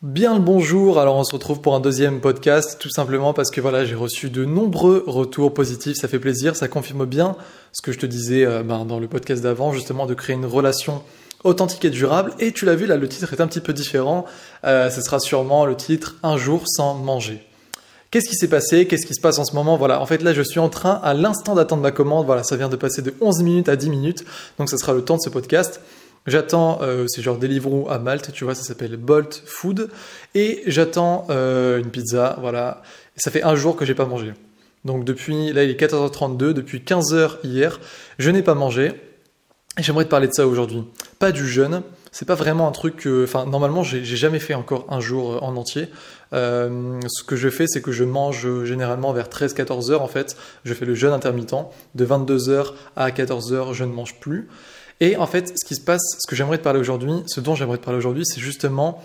Bien le bonjour, alors on se retrouve pour un deuxième podcast, tout simplement parce que voilà, j'ai reçu de nombreux retours positifs, ça fait plaisir, ça confirme bien ce que je te disais euh, ben, dans le podcast d'avant, justement de créer une relation authentique et durable, et tu l'as vu, là le titre est un petit peu différent, euh, ce sera sûrement le titre Un jour sans manger. Qu'est-ce qui s'est passé? Qu'est-ce qui se passe en ce moment? Voilà, en fait là je suis en train à l'instant d'attendre ma commande, voilà, ça vient de passer de 11 minutes à 10 minutes, donc ça sera le temps de ce podcast. J'attends, euh, c'est genre Deliveroo à Malte, tu vois, ça s'appelle Bolt Food. Et j'attends euh, une pizza, voilà. ça fait un jour que j'ai pas mangé. Donc depuis, là il est 14h32, depuis 15h hier, je n'ai pas mangé. Et j'aimerais te parler de ça aujourd'hui. Pas du jeûne, c'est pas vraiment un truc que, enfin, normalement, j'ai jamais fait encore un jour euh, en entier. ce que je fais, c'est que je mange généralement vers 13-14 heures en fait. Je fais le jeûne intermittent. De 22 h à 14 h je ne mange plus. Et en fait, ce qui se passe, ce que j'aimerais te parler aujourd'hui, ce dont j'aimerais te parler aujourd'hui, c'est justement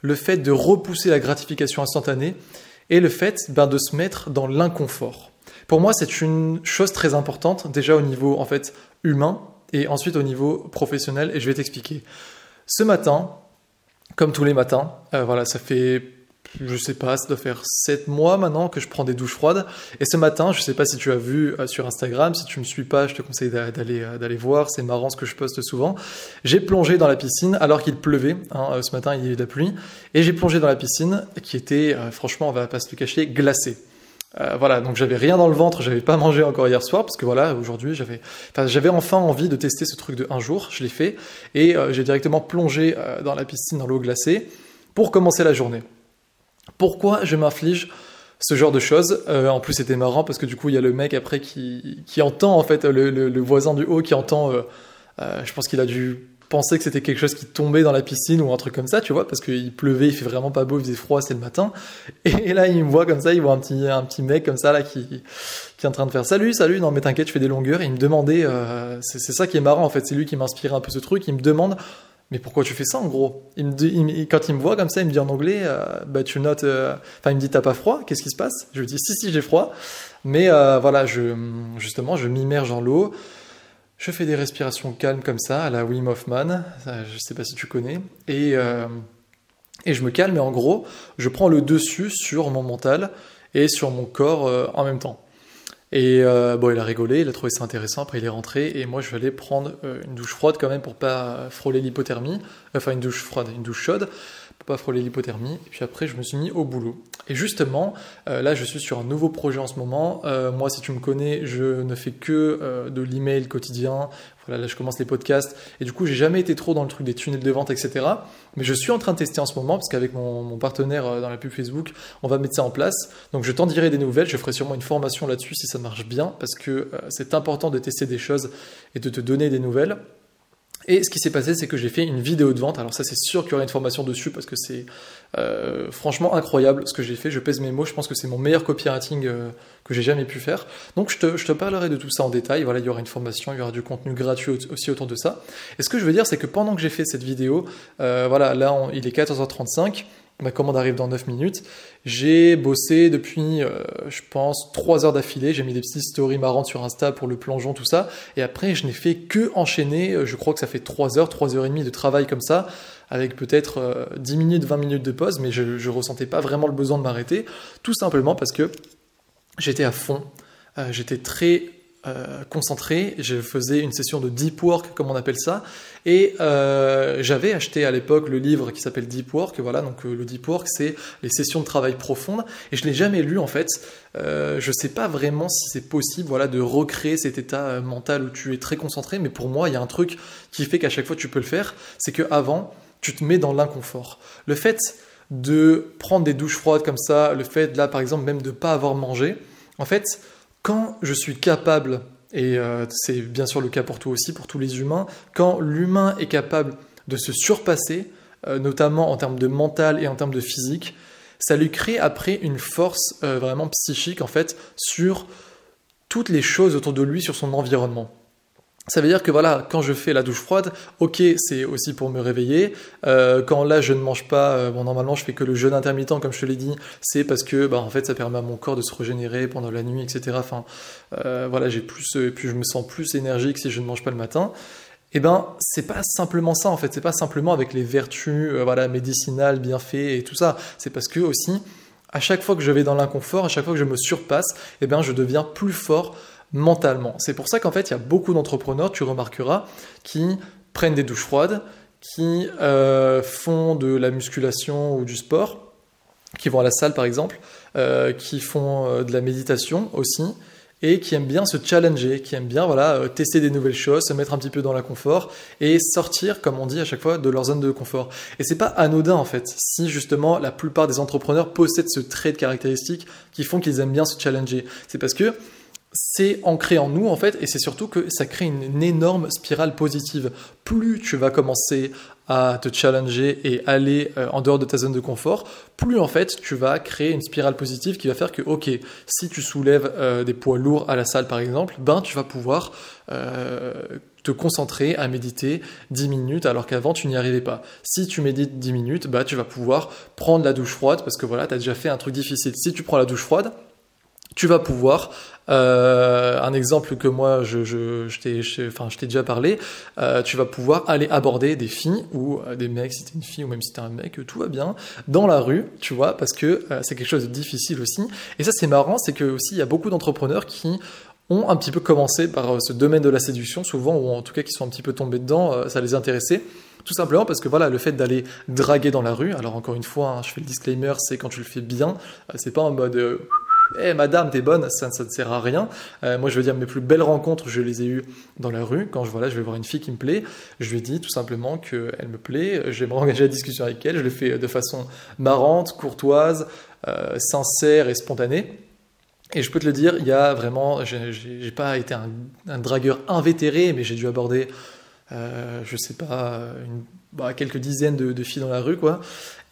le fait de repousser la gratification instantanée et le fait ben, de se mettre dans l'inconfort. Pour moi, c'est une chose très importante, déjà au niveau en fait humain et ensuite au niveau professionnel, et je vais t'expliquer. Ce matin, comme tous les matins, euh, voilà, ça fait je sais pas, ça doit faire 7 mois maintenant que je prends des douches froides. Et ce matin, je sais pas si tu as vu euh, sur Instagram, si tu me suis pas, je te conseille d'aller euh, d'aller voir, c'est marrant ce que je poste souvent. J'ai plongé dans la piscine alors qu'il pleuvait, hein, euh, ce matin il y a eu de la pluie, et j'ai plongé dans la piscine qui était, franchement, on va pas se le cacher, glacée. voilà, donc j'avais rien dans le ventre, j'avais pas mangé encore hier soir parce que voilà, aujourd'hui j'avais, enfin, j'avais enfin envie de tester ce truc de un jour, je l'ai fait et j'ai directement plongé dans la piscine dans l'eau glacée pour commencer la journée. Pourquoi je m'inflige ce genre de choses. Euh, en plus, c'était marrant parce que du coup, il y a le mec après qui, qui entend, en fait, le, voisin du haut qui entend, euh, euh, je pense qu'il a dû penser que c'était quelque chose qui tombait dans la piscine ou un truc comme ça, tu vois, parce qu'il pleuvait, il fait vraiment pas beau, il faisait froid, c'est le matin. Et là, il me voit comme ça, il voit un petit, un petit mec comme ça, là, qui, qui est en train de faire salut, salut, non mais t'inquiète, je fais des longueurs. Et il me demandait, c'est ça qui est marrant, en fait, c'est lui qui m'inspirait un peu ce truc, il me demande mais pourquoi tu fais ça en gros? Quand il me voit comme ça, il me dit en anglais, euh, bah, tu notes, euh, enfin il me dit t'as pas froid, qu'est-ce qui se passe? Je lui dis si si j'ai froid, mais euh, voilà, justement je m'immerge dans l'eau, je fais des respirations calmes comme ça à la Wim Hoffman, je sais pas si tu connais, et, et je me calme. Et en gros je prends le dessus sur mon mental et sur mon corps en même temps. Et euh, bon, il a rigolé, il a trouvé ça intéressant. Après, il est rentré et moi, je vais aller prendre euh, une douche froide quand même pour pas frôler l'hypothermie. Enfin, une douche froide, une douche chaude pas frôler l'hypothermie. Puis après, je me suis mis au boulot. Et justement, euh, là, je suis sur un nouveau projet en ce moment. moi, si tu me connais, je ne fais que de l'email quotidien. Voilà, là, je commence les podcasts. Et du coup, j'ai jamais été trop dans le truc des tunnels de vente, etc. Mais je suis en train de tester en ce moment parce qu'avec mon, partenaire dans la pub Facebook, on va mettre ça en place. Donc, je t'en dirai des nouvelles. Je ferai sûrement une formation là-dessus si ça marche bien parce que c'est important de tester des choses et de te donner des nouvelles. Et ce qui s'est passé, c'est que j'ai fait une vidéo de vente. Alors ça, c'est sûr qu'il y aura une formation dessus parce que c'est euh, franchement incroyable ce que j'ai fait. Je pèse mes mots. Je pense que c'est mon meilleur copywriting euh, que j'ai jamais pu faire. Donc je te, je te, parlerai de tout ça en détail. Voilà, il y aura une formation, il y aura du contenu gratuit aussi autour de ça. Et ce que je veux dire, c'est que pendant que j'ai fait cette vidéo, euh, voilà, là, il est 14h35. Ma commande arrive dans 9 minutes. J'ai bossé depuis, euh, je pense, 3 heures d'affilée. J'ai mis des petites stories marrantes sur Insta pour le plongeon, tout ça. Et après, je n'ai fait que enchaîner. Euh, je crois que ça fait 3 heures, 3 heures et demie de travail comme ça, avec peut-être 10 euh, minutes, 20 minutes de pause. Mais je ne ressentais pas vraiment le besoin de m'arrêter. Tout simplement parce que j'étais à fond. j'étais très euh, concentré. Je faisais une session de deep work, comme on appelle ça, et euh, j'avais acheté à l'époque le livre qui s'appelle Deep Work. Voilà, donc euh, le deep work, c'est les sessions de travail profondes, et je l'ai jamais lu en fait. je sais pas vraiment si c'est possible, voilà, de recréer cet état mental où tu es très concentré, mais pour moi, il y a un truc qui fait qu'à chaque fois tu peux le faire, c'est que avant, tu te mets dans l'inconfort. Le fait de prendre des douches froides comme ça, le fait là par exemple même de pas avoir mangé, en fait, quand je suis capable, et euh, c'est bien sûr le cas pour toi aussi, pour tous les humains, quand l'humain est capable de se surpasser, euh, notamment en termes de mental et en termes de physique, ça lui crée après une force euh, vraiment psychique en fait sur toutes les choses autour de lui, sur son environnement. Ça veut dire que voilà, quand je fais la douche froide, ok, c'est aussi pour me réveiller. Euh, quand là je ne mange pas, euh, bon normalement je fais que le jeûne intermittent, comme je te l'ai dit, c'est parce que bah, en fait ça permet à mon corps de se régénérer pendant la nuit, etc. Enfin, euh, voilà, j'ai plus, et puis je me sens plus énergique si je ne mange pas le matin. eh ben c'est pas simplement ça en fait, c'est pas simplement avec les vertus voilà médicinales, bienfaits et tout ça. C'est parce que aussi à chaque fois que je vais dans l'inconfort, à chaque fois que je me surpasse, eh ben je deviens plus fort mentalement. C'est pour ça qu'en fait il y a beaucoup d'entrepreneurs, tu remarqueras, qui prennent des douches froides, qui euh, font de la musculation ou du sport, qui vont à la salle par exemple, euh, qui font de la méditation aussi et qui aiment bien se challenger, qui aiment bien voilà, euh, tester des nouvelles choses, se mettre un petit peu dans la confort et sortir, comme on dit à chaque fois, de leur zone de confort. Et c'est pas anodin en fait, si justement la plupart des entrepreneurs possèdent ce trait de caractéristique qui font qu'ils aiment bien se challenger. C'est parce que c'est ancré en nous en fait et c'est surtout que ça crée une, énorme spirale positive. Plus tu vas commencer à te challenger et aller euh, en dehors de ta zone de confort, plus en fait tu vas créer une spirale positive qui va faire que ok, si tu soulèves euh, des poids lourds à la salle par exemple, ben tu vas pouvoir euh, te concentrer à méditer 10 minutes alors qu'avant tu n'y arrivais pas. Si tu médites 10 minutes, bah tu vas pouvoir prendre la douche froide parce que voilà, tu as déjà fait un truc difficile. Si tu prends la douche froide, tu vas pouvoir euh, un exemple que moi je, t'ai enfin, déjà parlé, euh, tu vas pouvoir aller aborder des filles ou euh, des mecs si t'es une fille ou même si t'es un mec, tout va bien, dans la rue, tu vois, parce que c'est quelque chose de difficile aussi. Et ça c'est marrant, c'est que aussi il y a beaucoup d'entrepreneurs qui ont un petit peu commencé par ce domaine de la séduction, souvent, ou en tout cas qui sont un petit peu tombés dedans, ça les intéressait. Tout simplement parce que voilà, le fait d'aller draguer dans la rue, alors encore une fois, hein, je fais le disclaimer, c'est quand tu le fais bien, c'est pas en mode eh madame, t'es bonne, ça, ne sert à rien. Euh, moi, je veux dire, mes plus belles rencontres, je les ai eues dans la rue. Quand je, voilà, je vais voir une fille qui me plaît, je lui dis tout simplement qu'elle me plaît, j'aimerais engager la discussion avec elle. Je le fais de façon marrante, courtoise, euh, sincère et spontanée. Et je peux te le dire, il y a vraiment, j'ai pas été un, dragueur invétéré, mais j'ai dû aborder, euh, je sais pas, une bah, quelques dizaines de, filles dans la rue, quoi.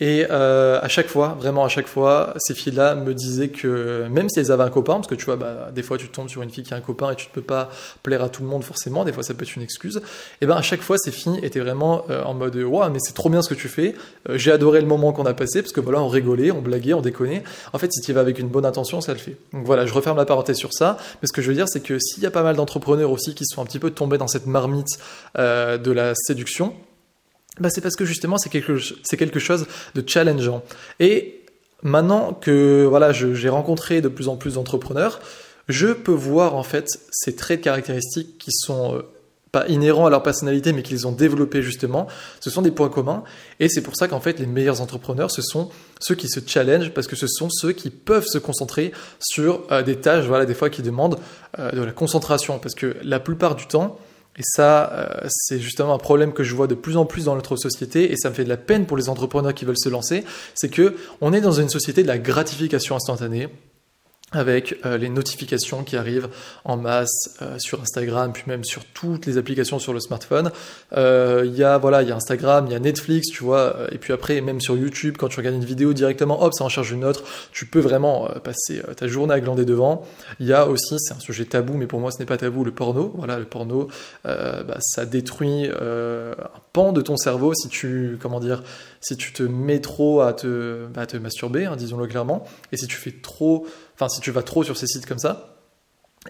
Et euh, à chaque fois, vraiment à chaque fois, ces filles-là me disaient que même si elles avaient un copain, parce que tu vois, bah, des fois tu tombes sur une fille qui a un copain et tu ne peux pas plaire à tout le monde forcément, des fois ça peut être une excuse. Et ben à chaque fois, ces filles étaient vraiment euh, en mode waouh, mais c'est trop bien ce que tu fais. Euh, j'ai adoré le moment qu'on a passé parce que voilà, on rigolait, on blaguait, on déconnait. En fait, si tu y vas avec une bonne intention, ça le fait. Donc voilà, je referme la parenthèse sur ça. Mais ce que je veux dire, c'est que s'il y a pas mal d'entrepreneurs aussi qui sont un petit peu tombés dans cette marmite de la séduction, bah, c'est parce que justement c'est quelque, c'est quelque chose de challengeant. Et maintenant que voilà, j'ai rencontré de plus en plus d'entrepreneurs, je peux voir en fait ces traits de caractéristiques qui sont euh, pas inhérents à leur personnalité, mais qu'ils ont développés justement. Ce sont des points communs, et c'est pour ça qu'en fait les meilleurs entrepreneurs, ce sont ceux qui se challengent, parce que ce sont ceux qui peuvent se concentrer sur euh, des tâches, voilà, des fois qui demandent euh, de la concentration, parce que la plupart du temps, et ça, euh, c'est justement un problème que je vois de plus en plus dans notre société, et ça me fait de la peine pour les entrepreneurs qui veulent se lancer, c'est que on est dans une société de la gratification instantanée avec euh, les notifications qui arrivent en masse euh, sur Instagram, puis même sur toutes les applications sur le smartphone. Euh, il y a voilà, il y a Instagram, il y a Netflix, tu vois, et puis après même sur YouTube, quand tu regardes une vidéo directement, hop, ça en charge une autre. Tu peux vraiment passer ta journée à glander devant. Il y a aussi, c'est un sujet tabou, mais pour moi ce n'est pas tabou, le porno. Voilà, le porno, bah, ça détruit un pan de ton cerveau si tu, comment dire, si tu te mets trop à te, bah, masturber, hein, disons-le clairement, et si tu fais trop enfin si tu vas trop sur ces sites comme ça.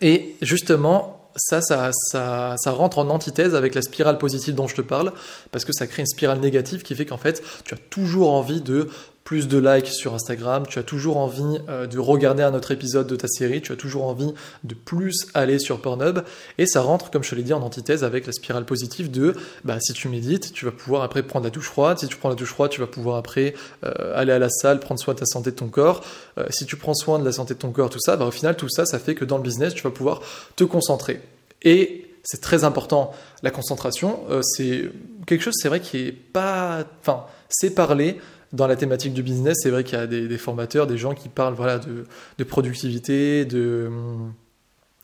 Et justement, ça, ça, ça, ça, rentre en antithèse avec la spirale positive dont je te parle, parce que ça crée une spirale négative qui fait qu'en fait, tu as toujours envie de plus de likes sur Instagram, tu as toujours envie euh, de regarder un autre épisode de ta série, tu as toujours envie de plus aller sur Pornhub, et ça rentre, comme je l'ai dit, en antithèse avec la spirale positive de, bah, si tu médites, tu vas pouvoir après prendre la douche froide, si tu prends la douche froide, tu vas pouvoir après euh, aller à la salle, prendre soin de ta santé de ton corps, euh, si tu prends soin de la santé de ton corps, tout ça, bah, au final, tout ça, ça fait que dans le business, tu vas pouvoir te concentrer. Et c'est très important, la concentration, c'est quelque chose, c'est vrai, qui est pas... Enfin, c'est parler, dans la thématique du business, c'est vrai qu'il y a des, formateurs, des gens qui parlent de, de productivité, de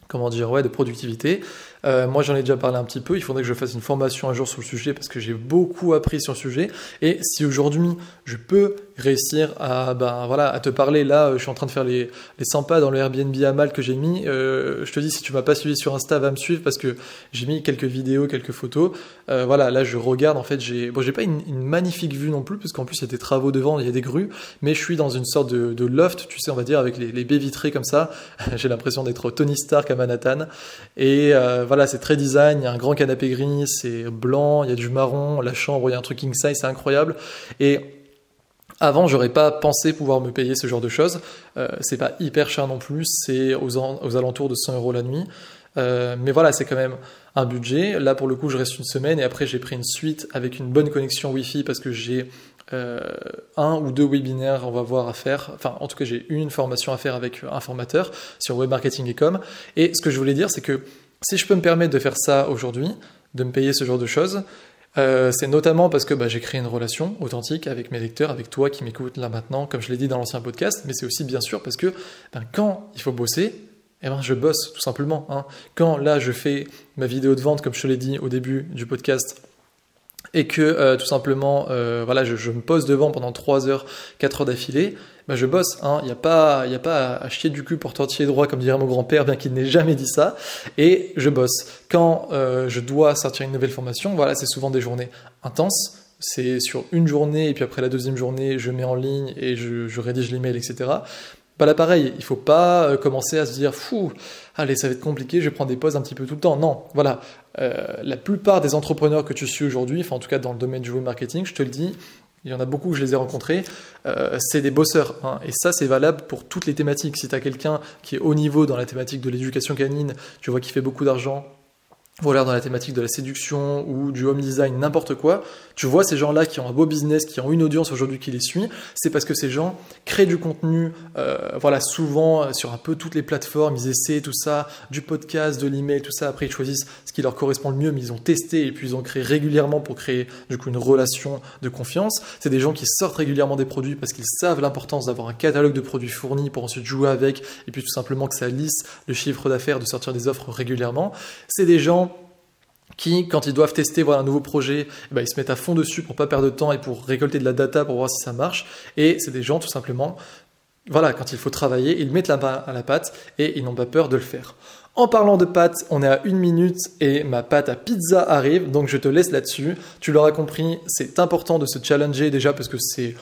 comment dire, ouais, de productivité. Euh, moi, j'en ai déjà parlé un petit peu. Il faudrait que je fasse une formation un jour sur le sujet parce que j'ai beaucoup appris sur le sujet. Et si aujourd'hui je peux réussir à, ben, voilà, à te parler, là, je suis en train de faire les, les 100 pas dans le Airbnb à Mal que j'ai mis. Euh, je te dis, si tu m'as pas suivi sur Insta, va me suivre parce que j'ai mis quelques vidéos, quelques photos. Euh, voilà, là, je regarde. En fait, j'ai, bon, j'ai pas une, magnifique vue non plus parce qu'en plus, il y a des travaux devant, il y a des grues, mais je suis dans une sorte de, loft, tu sais, on va dire, avec les, baies vitrées comme ça. j'ai l'impression d'être Tony Stark à Manhattan. Et voilà, c'est très design. Il y a un grand canapé gris, c'est blanc, il y a du marron, la chambre, il y a un truc king c'est incroyable. Et avant, j'aurais pas pensé pouvoir me payer ce genre de choses. Euh, c'est pas hyper cher non plus, c'est aux, alentours de 100 euros la nuit. Euh, mais voilà, c'est quand même un budget. Là, pour le coup, je reste une semaine et après, j'ai pris une suite avec une bonne connexion Wi-Fi parce que j'ai euh, un ou deux webinaires, on va voir à faire. Enfin, en tout cas, j'ai une formation à faire avec un formateur sur web marketing et com. Et ce que je voulais dire, c'est que si je peux me permettre de faire ça aujourd'hui, de me payer ce genre de choses, euh, c'est notamment parce que bah, j'ai créé une relation authentique avec mes lecteurs, avec toi qui m'écoutes là maintenant, comme je l'ai dit dans l'ancien podcast, mais c'est aussi bien sûr parce que ben, quand il faut bosser, eh ben, je bosse tout simplement. Hein. Quand là je fais ma vidéo de vente, comme je te l'ai dit au début du podcast, et que euh, tout simplement, euh, voilà, je, me pose devant pendant 3 heures, 4 heures d'affilée, bah, je bosse. Il hein. n'y a pas, y a pas à, chier du cul pour tortiller droit, comme dirait mon grand-père, bien qu'il n'ait jamais dit ça. Et je bosse. Quand euh, je dois sortir une nouvelle formation, voilà, c'est souvent des journées intenses. C'est sur une journée, et puis après la deuxième journée, je mets en ligne et je, rédige l'email, etc. Pas là pareil, il faut pas euh, commencer à se dire fou, allez ça va être compliqué, je prendre des pauses un petit peu tout le temps. Non, voilà, euh, la plupart des entrepreneurs que tu suis aujourd'hui, enfin en tout cas dans le domaine du web marketing, je te le dis, il y en a beaucoup, je les ai rencontrés, euh, c'est des bosseurs. Hein. et ça, c'est valable pour toutes les thématiques. Si tu as quelqu'un qui est haut niveau dans la thématique de l'éducation canine, tu vois qu'il fait beaucoup d'argent, voilà, dans la thématique de la séduction ou du home design, n'importe quoi, tu vois ces gens-là qui ont un beau business, qui ont une audience aujourd'hui qui les suit, c'est parce que ces gens créent du contenu, euh, voilà, souvent euh, sur un peu toutes les plateformes, ils essaient tout ça, du podcast, de l'email, tout ça, après ils choisissent ce qui leur correspond le mieux, mais ils ont testé et puis ils ont créé régulièrement pour créer du coup une relation de confiance. C'est des gens qui sortent régulièrement des produits parce qu'ils savent l'importance d'avoir un catalogue de produits fournis pour ensuite jouer avec et puis tout simplement que ça lisse le chiffre d'affaires de sortir des offres régulièrement. C'est des gens qui, quand ils doivent tester voilà, un nouveau projet, eh ben, ils se mettent à fond dessus pour pas perdre de temps et pour récolter de la data pour voir si ça marche. Et c'est des gens, tout simplement, voilà, quand il faut travailler, ils mettent la main à la pâte et ils n'ont pas peur de le faire. En parlant de pâtes, on est à une minute et ma pâte à pizza arrive, donc je te laisse là-dessus. Tu l'auras compris, c'est important de se challenger déjà parce que c'est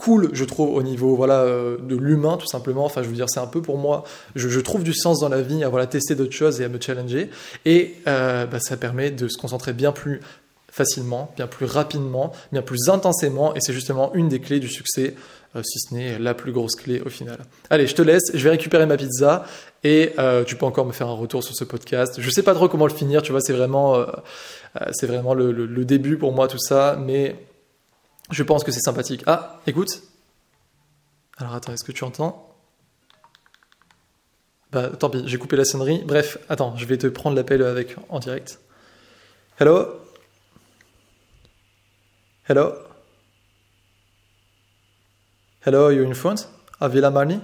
cool, je trouve, au niveau voilà euh, de l'humain, tout simplement. Enfin, je veux dire, c'est un peu pour moi, je, trouve du sens dans la vie à voilà, tester d'autres choses et à me challenger. Et euh, bah, ça permet de se concentrer bien plus facilement, bien plus rapidement, bien plus intensément. Et c'est justement une des clés du succès, euh, si ce n'est la plus grosse clé au final. Allez, je te laisse, je vais récupérer ma pizza et tu peux encore me faire un retour sur ce podcast. Je sais pas trop comment le finir, tu vois, c'est vraiment, c'est vraiment le début pour moi tout ça, mais je pense que c'est sympathique. Ah, écoute. Alors attends, est-ce que tu entends? Bah tant pis, j'ai coupé la sonnerie. Bref, attends, je vais te prendre l'appel avec en direct. Hello? Hello? Hello, you're in front of Villa Marni?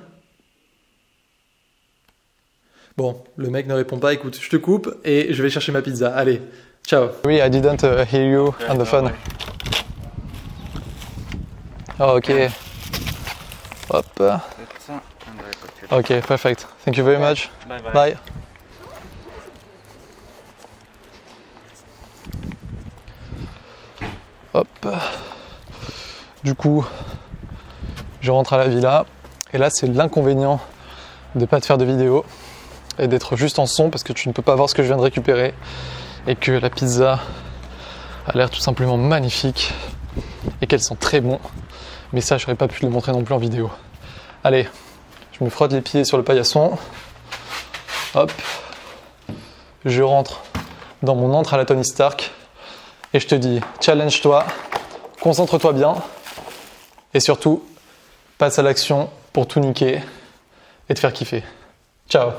Bon, le mec ne répond pas. Écoute, je te coupe et je vais chercher ma pizza. Allez, ciao. Oui, I didn't uh, hear you on the phone. Oh, ok. Hop. Ok, perfect. Thank you very much. Bye bye. Bye. Hop. Du coup, je rentre à la villa. Et là, c'est l'inconvénient de ne pas te faire de vidéo et d'être juste en son parce que tu ne peux pas voir ce que je viens de récupérer et que la pizza a l'air tout simplement magnifique et qu'elles sont très bons. Mais ça, je n'aurais pas pu le montrer non plus en vidéo. Allez, je me frotte les pieds sur le paillasson. Hop. Je rentre dans mon entre à la Tony Stark. Et je te dis, challenge-toi, concentre-toi bien. Et surtout, passe à l'action pour tout niquer et te faire kiffer. Ciao